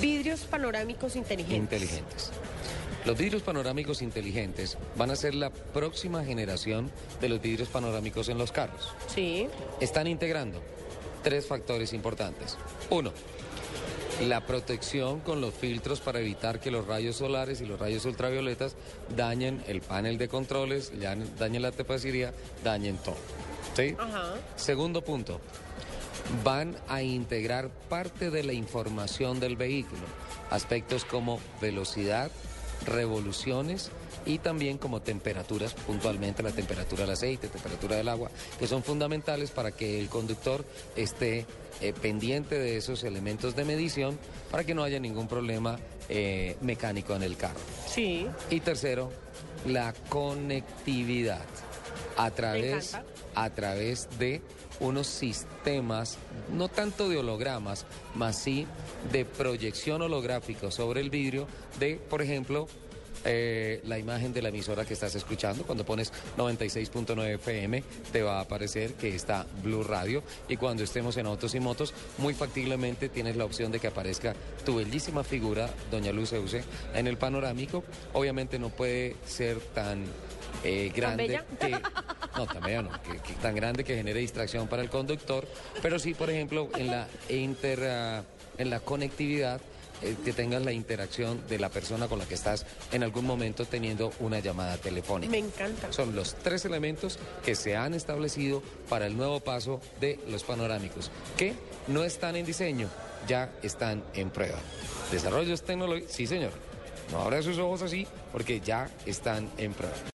Vidrios panorámicos inteligentes. Inteligentes. Los vidrios panorámicos inteligentes van a ser la próxima generación de los vidrios panorámicos en los carros. Sí. Están integrando tres factores importantes. Uno, la protección con los filtros para evitar que los rayos solares y los rayos ultravioletas dañen el panel de controles, dañen la tapicería, dañen todo. ¿Sí? Ajá. Segundo punto, van a integrar parte de la información del vehículo, aspectos como velocidad, revoluciones y también como temperaturas, puntualmente la temperatura del aceite, temperatura del agua, que son fundamentales para que el conductor esté eh, pendiente de esos elementos de medición para que no haya ningún problema eh, mecánico en el carro. Sí. Y tercero, la conectividad a través, a través de unos sistemas, no tanto de hologramas, más sí de proyección holográfica sobre el vidrio de, por ejemplo, eh, la imagen de la emisora que estás escuchando. Cuando pones 96.9 FM te va a aparecer que está Blue Radio y cuando estemos en Autos y Motos, muy factiblemente tienes la opción de que aparezca tu bellísima figura, Doña Luz Euse, en el panorámico. Obviamente no puede ser tan eh, grande que... No, que- que tan grande que genere distracción para el conductor, pero sí, por ejemplo, en la inter... ah, en la conectividad eh, que tengas la interacción de la persona con la que estás en algún momento teniendo una llamada telefónica. Me encanta. Son los tres elementos que se han establecido para el nuevo paso de los panorámicos, que no están en diseño, ya están en prueba. Desarrollos tecnológicos, sí señor. No abra sus ojos así porque ya están en prueba.